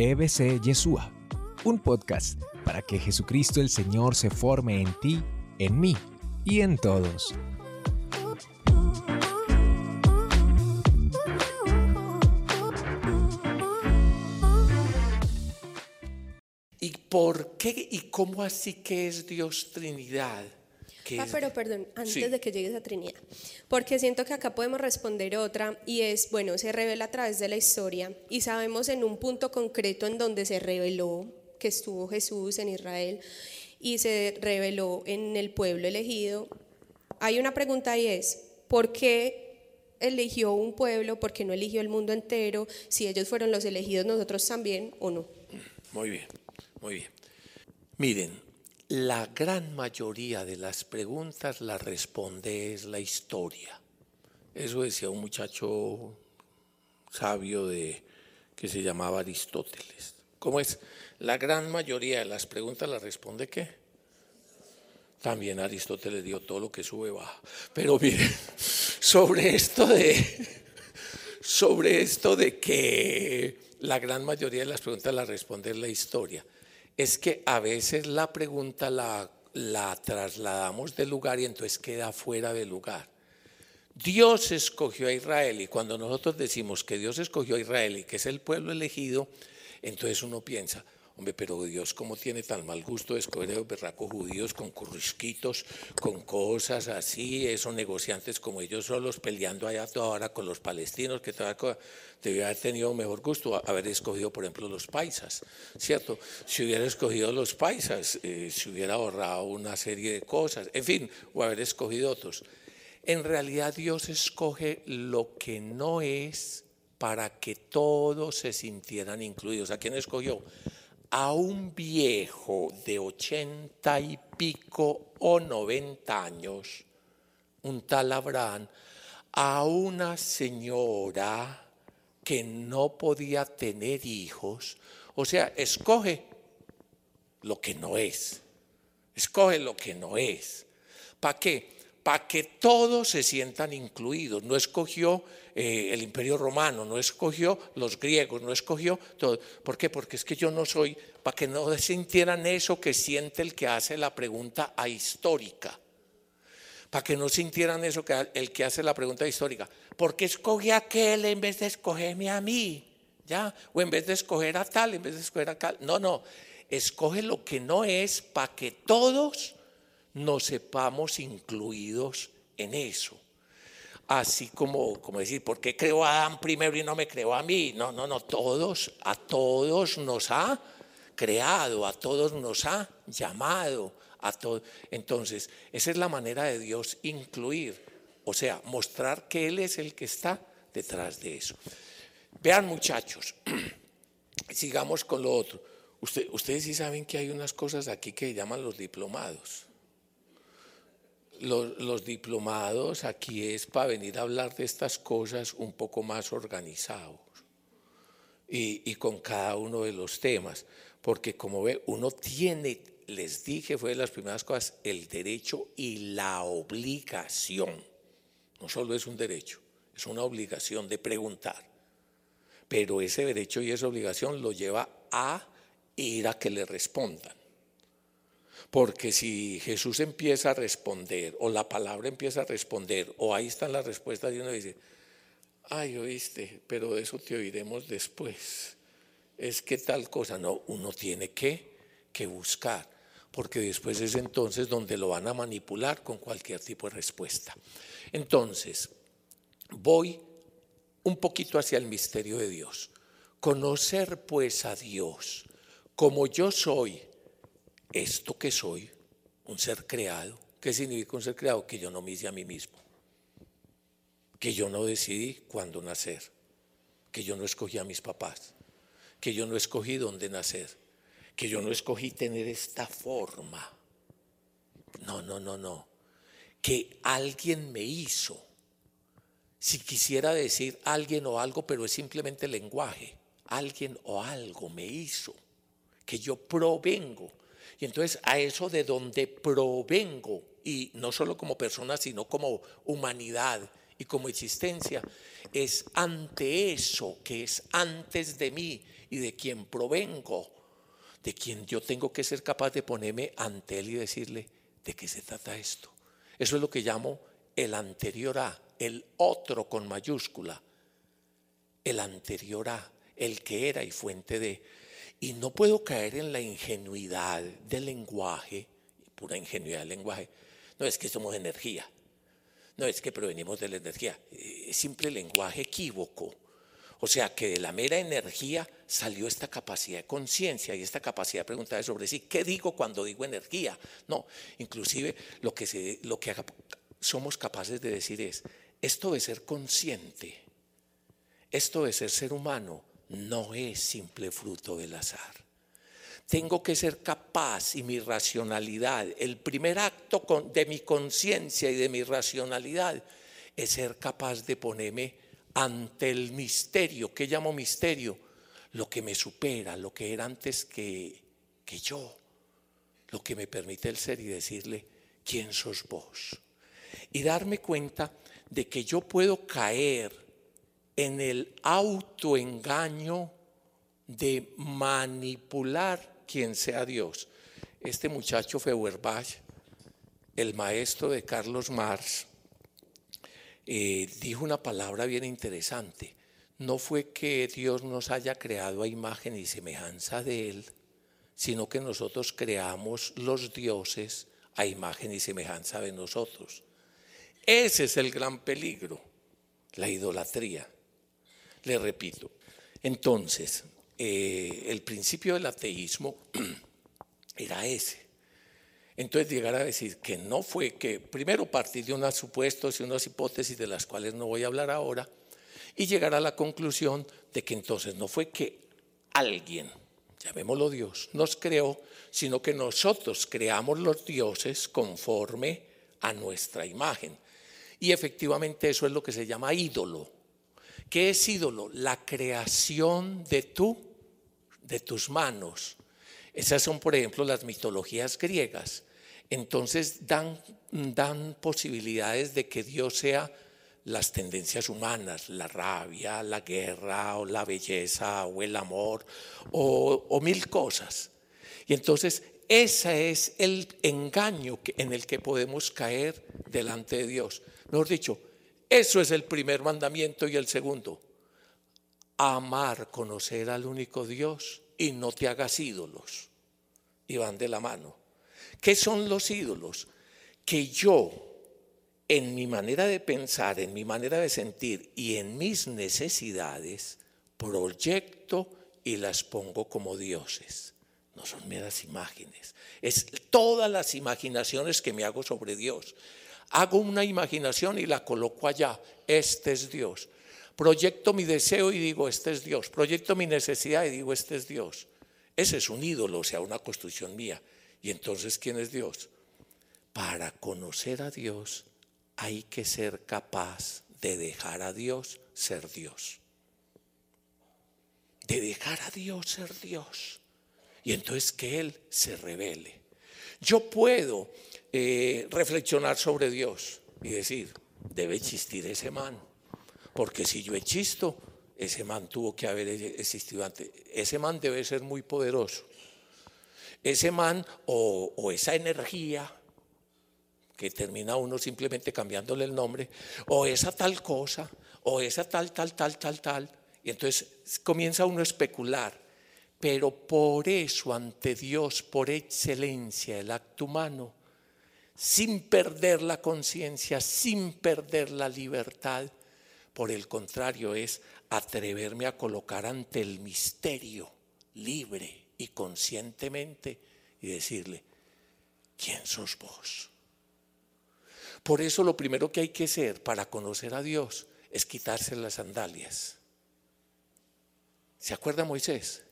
EBC Yeshua, un podcast para que Jesucristo el Señor se forme en ti, en mí y en todos. ¿Y por qué y cómo así que es Dios Trinidad? Ah, pero perdón, antes de que llegues a Trinidad, porque siento que acá podemos responder otra y es, bueno, se revela a través de la historia y sabemos en un punto concreto en donde se reveló que estuvo Jesús en Israel y se reveló en el pueblo elegido. Hay una pregunta y es, ¿por qué eligió un pueblo? ¿Por qué no eligió el mundo entero? Si ellos fueron los elegidos, nosotros también o no. Muy bien, muy bien. Miren, la gran mayoría de las preguntas las responde es la historia. Eso decía un muchacho sabio de, que se llamaba Aristóteles. ¿Cómo es? La gran mayoría de las preguntas las responde qué? También Aristóteles dio todo lo que sube baja. Pero miren, sobre esto de sobre esto de que la gran mayoría de las preguntas las responde la historia es que a veces la pregunta la, la trasladamos del lugar y entonces queda fuera del lugar. Dios escogió a Israel y cuando nosotros decimos que Dios escogió a Israel y que es el pueblo elegido, entonces uno piensa, Hombre, pero Dios cómo tiene tan mal gusto escoger a los berracos judíos con currisquitos, con cosas así, esos negociantes como ellos solos peleando allá toda hora con los palestinos, que todavía debía haber tenido mejor gusto haber escogido, por ejemplo, los paisas, ¿cierto? Si hubiera escogido los paisas, eh, se hubiera ahorrado una serie de cosas, en fin, o haber escogido otros. En realidad Dios escoge lo que no es para que todos se sintieran incluidos. ¿A quién escogió? A un viejo de ochenta y pico o noventa años, un tal Abraham, a una señora que no podía tener hijos, o sea, escoge lo que no es, escoge lo que no es. ¿Para qué? Para que todos se sientan incluidos. No escogió eh, el imperio romano, no escogió los griegos, no escogió todo. ¿Por qué? Porque es que yo no soy, para que no sintieran eso que siente el que hace la pregunta histórica. Para que no sintieran eso que el que hace la pregunta histórica. ¿Por qué escogí a aquel en vez de escogerme a mí? ¿Ya? O en vez de escoger a tal, en vez de escoger a tal. No, no. Escoge lo que no es para que todos nos sepamos incluidos en eso. Así como, como decir, ¿por qué creó a Adán primero y no me creó a mí? No, no, no, todos, a todos nos ha creado, a todos nos ha llamado, a. Entonces, esa es la manera de Dios incluir, o sea, mostrar que Él es el que está detrás de eso. Vean muchachos, sigamos con lo otro. ustedes sí saben que hay unas cosas aquí que llaman los diplomados los, diplomados aquí es para venir a hablar de estas cosas un poco más organizados y, con cada uno de los temas, porque como ve, uno tiene, les dije, fue de las primeras cosas, el derecho y la obligación. No solo es un derecho, es una obligación de preguntar, pero ese derecho y esa obligación lo lleva a ir a que le respondan. Porque si Jesús empieza a responder, o la palabra empieza a responder, o ahí están las respuestas, y uno dice, ay, oíste, pero eso te oiremos después. Es que tal cosa, no, uno tiene que, que buscar, porque después es entonces donde lo van a manipular con cualquier tipo de respuesta. Entonces, voy un poquito hacia el misterio de Dios. Conocer pues a Dios como yo soy esto que soy, un ser creado, ¿qué significa un ser creado? Que yo no me hice a mí mismo, que yo no decidí cuándo nacer, que yo no escogí a mis papás, que yo no escogí dónde nacer, que yo no escogí tener esta forma. No, no, no, no. Que alguien me hizo. Si quisiera decir alguien o algo, pero es simplemente lenguaje. Alguien o algo me hizo. Que yo provengo y entonces a eso de donde provengo, y no solo como persona, sino como humanidad y como existencia es ante eso que es antes de mí y de quien provengo, de quien yo tengo que ser capaz de ponerme ante él y decirle, ¿de qué se trata esto? Eso es lo que llamo el anterior a, el otro con mayúscula, el anterior a, el que era y fuente de. Y no puedo caer en la ingenuidad del lenguaje, pura ingenuidad del lenguaje. No es que somos energía, no es que provenimos de la energía, es simple lenguaje equívoco. O sea que de la mera energía salió esta capacidad de conciencia y esta capacidad de preguntar sobre sí. ¿Qué digo cuando digo energía? No, inclusive lo que, se, lo que somos capaces de decir es, esto de ser consciente, esto de ser ser humano, no es simple fruto del azar. Tengo que ser capaz y mi racionalidad, el primer acto de mi conciencia y de mi racionalidad es ser capaz de ponerme ante el misterio, ¿qué llamo misterio? Lo que me supera, lo que era antes que, que yo, lo que me permite el ser y decirle, ¿quién sos vos? Y darme cuenta de que yo puedo caer en el autoengaño de manipular quien sea Dios. Este muchacho Feuerbach, el maestro de Carlos Marx, eh, dijo una palabra bien interesante. No fue que Dios nos haya creado a imagen y semejanza de Él, sino que nosotros creamos los dioses a imagen y semejanza de nosotros. Ese es el gran peligro, la idolatría. Le repito, entonces, eh, el principio del ateísmo era ese. Entonces llegar a decir que no fue que, primero partir de unos supuestos y unas hipótesis de las cuales no voy a hablar ahora, y llegar a la conclusión de que entonces no fue que alguien, llamémoslo Dios, nos creó, sino que nosotros creamos los dioses conforme a nuestra imagen. Y efectivamente eso es lo que se llama ídolo. ¿Qué es ídolo? La creación de tú de tus manos. Esas son, por ejemplo, las mitologías griegas. Entonces dan, dan posibilidades de que Dios sea las tendencias humanas, la rabia, la guerra, o la belleza, o el amor, o, o mil cosas. Y entonces ese es el engaño en el que podemos caer delante de Dios. Mejor dicho, eso es el primer mandamiento y el segundo amar, conocer al único Dios y no te hagas ídolos. Y van de la mano. ¿Qué son los ídolos? Que yo, en mi manera de pensar, en mi manera de sentir y en mis necesidades, proyecto y las pongo como dioses. No son meras imágenes. Es todas las imaginaciones que me hago sobre Dios. Hago una imaginación y la coloco allá. Este es Dios. Proyecto mi deseo y digo, este es Dios. Proyecto mi necesidad y digo, este es Dios. Ese es un ídolo, o sea, una construcción mía. Y entonces, ¿quién es Dios? Para conocer a Dios hay que ser capaz de dejar a Dios ser Dios. De dejar a Dios ser Dios. Y entonces que Él se revele. Yo puedo eh, reflexionar sobre Dios y decir, debe existir ese man porque si yo existo, ese man tuvo que haber existido antes. Ese man debe ser muy poderoso. Ese man o, esa energía que termina uno simplemente cambiándole el nombre, o esa tal cosa, o esa tal, tal, tal, tal, tal. Y entonces comienza uno a especular. Pero por eso ante Dios, por excelencia, el acto humano, sin perder la conciencia, sin perder la libertad, por el contrario, es atreverme a colocar ante el misterio libre y conscientemente y decirle, ¿quién sos vos? Por eso lo primero que hay que hacer para conocer a Dios es quitarse las sandalias. ¿Se acuerda Moisés?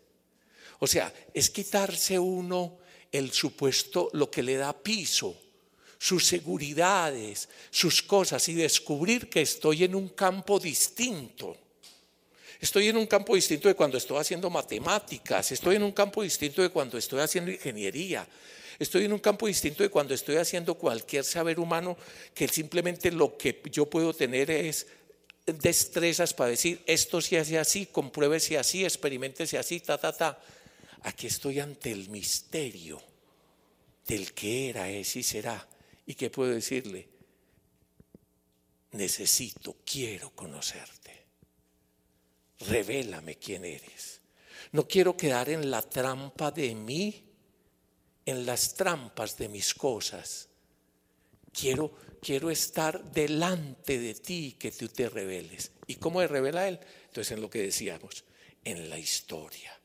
O sea, es quitarse uno el supuesto, lo que le da piso sus seguridades, sus cosas y descubrir que estoy en un campo distinto. Estoy en un campo distinto de cuando estoy haciendo matemáticas, estoy en un campo distinto de cuando estoy haciendo ingeniería, Estoy en un campo distinto de cuando estoy haciendo cualquier saber humano, que simplemente lo que yo puedo tener es destrezas para decir, esto se hace así, compruébese así, experimentese así, ta, ta, ta. Aquí estoy ante el misterio del que era, es y será. ¿Y qué puedo decirle? Necesito, quiero conocerte. Revélame quién eres. No quiero quedar en la trampa de mí, en las trampas de mis cosas. Quiero, quiero estar delante de ti que tú te reveles. ¿Y cómo se revela Él? Entonces en lo que decíamos, en la historia.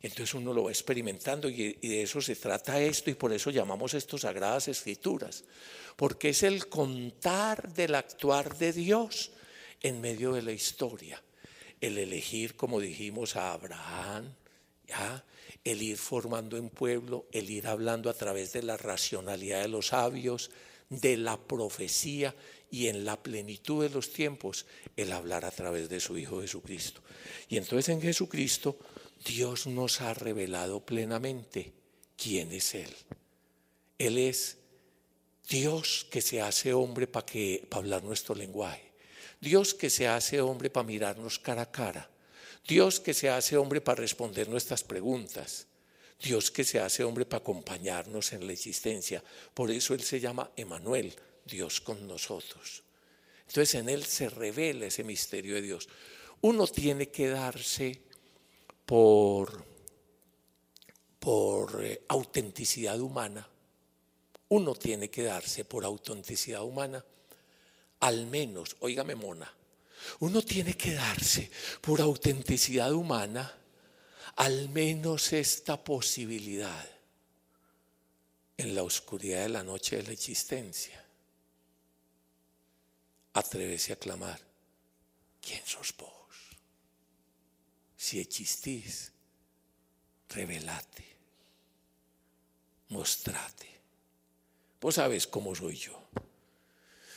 Entonces uno lo va experimentando y, de eso se trata esto y por eso llamamos esto Sagradas Escrituras, porque es el contar del actuar de Dios en medio de la historia, el elegir, como dijimos, a Abraham, ¿ya? el ir formando en pueblo, el ir hablando a través de la racionalidad de los sabios, de la profecía y en la plenitud de los tiempos, el hablar a través de su Hijo Jesucristo. Y entonces en Jesucristo Dios nos ha revelado plenamente quién es Él. Él es Dios que se hace hombre para hablar nuestro lenguaje. Dios que se hace hombre para mirarnos cara a cara. Dios que se hace hombre para responder nuestras preguntas. Dios que se hace hombre para acompañarnos en la existencia. Por eso Él se llama Emanuel, Dios con nosotros. Entonces en Él se revela ese misterio de Dios. Uno tiene que darse por, por eh, autenticidad humana, uno tiene que darse por autenticidad humana, al menos, oígame mona, uno tiene que darse por autenticidad humana al menos esta posibilidad en la oscuridad de la noche de la existencia. Atrévese a clamar, ¿quién sos vos? Si existís, revelate, mostrate. Vos sabes cómo soy yo.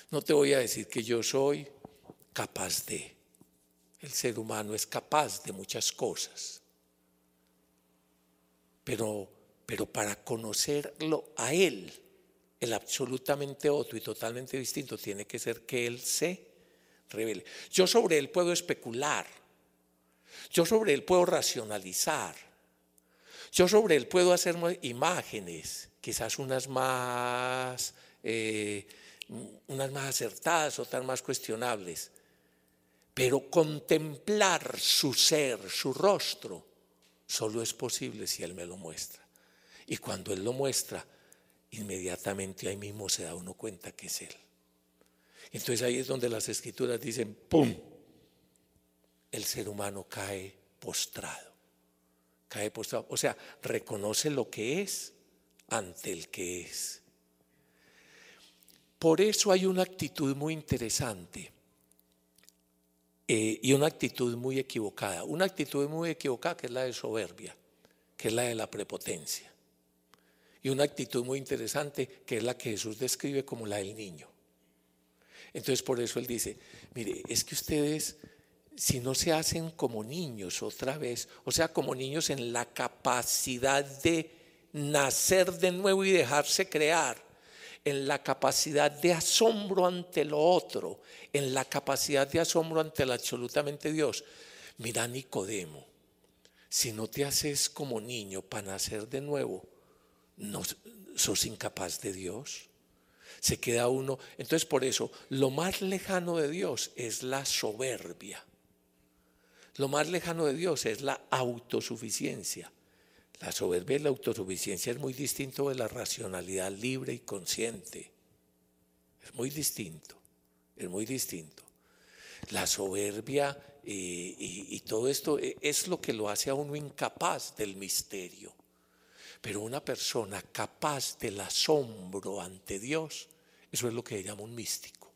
No te voy a decir que yo soy capaz de. El ser humano es capaz de muchas cosas. Pero, pero para conocerlo a Él, el absolutamente otro y totalmente distinto, tiene que ser que Él se revele. Yo sobre Él puedo especular yo sobre él puedo racionalizar. Yo sobre él puedo hacer imágenes, quizás unas más, eh, unas más acertadas, otras más cuestionables. Pero contemplar su ser, su rostro, solo es posible si Él me lo muestra. Y cuando Él lo muestra, inmediatamente ahí mismo se da uno cuenta que es Él. Entonces ahí es donde las escrituras dicen, ¡pum! El ser humano cae postrado. Cae postrado. O sea, reconoce lo que es ante el que es. Por eso hay una actitud muy interesante eh, y una actitud muy equivocada. Una actitud muy equivocada que es la de soberbia, que es la de la prepotencia. Y una actitud muy interesante que es la que Jesús describe como la del niño. Entonces por eso él dice, mire, es que ustedes si no se hacen como niños otra vez, o sea, como niños en la capacidad de nacer de nuevo y dejarse crear, en la capacidad de asombro ante lo otro, en la capacidad de asombro ante el absolutamente Dios. Mira Nicodemo, si no te haces como niño para nacer de nuevo, no sos incapaz de Dios. Se queda uno. Entonces por eso, lo más lejano de Dios es la soberbia. Lo más lejano de Dios es la autosuficiencia. La soberbia y la autosuficiencia es muy distinto de la racionalidad libre y consciente. Es muy distinto, es muy distinto. La soberbia y, y, todo esto e, es lo que lo hace a uno incapaz del misterio. Pero una persona capaz del asombro ante Dios, eso es lo que llama un místico.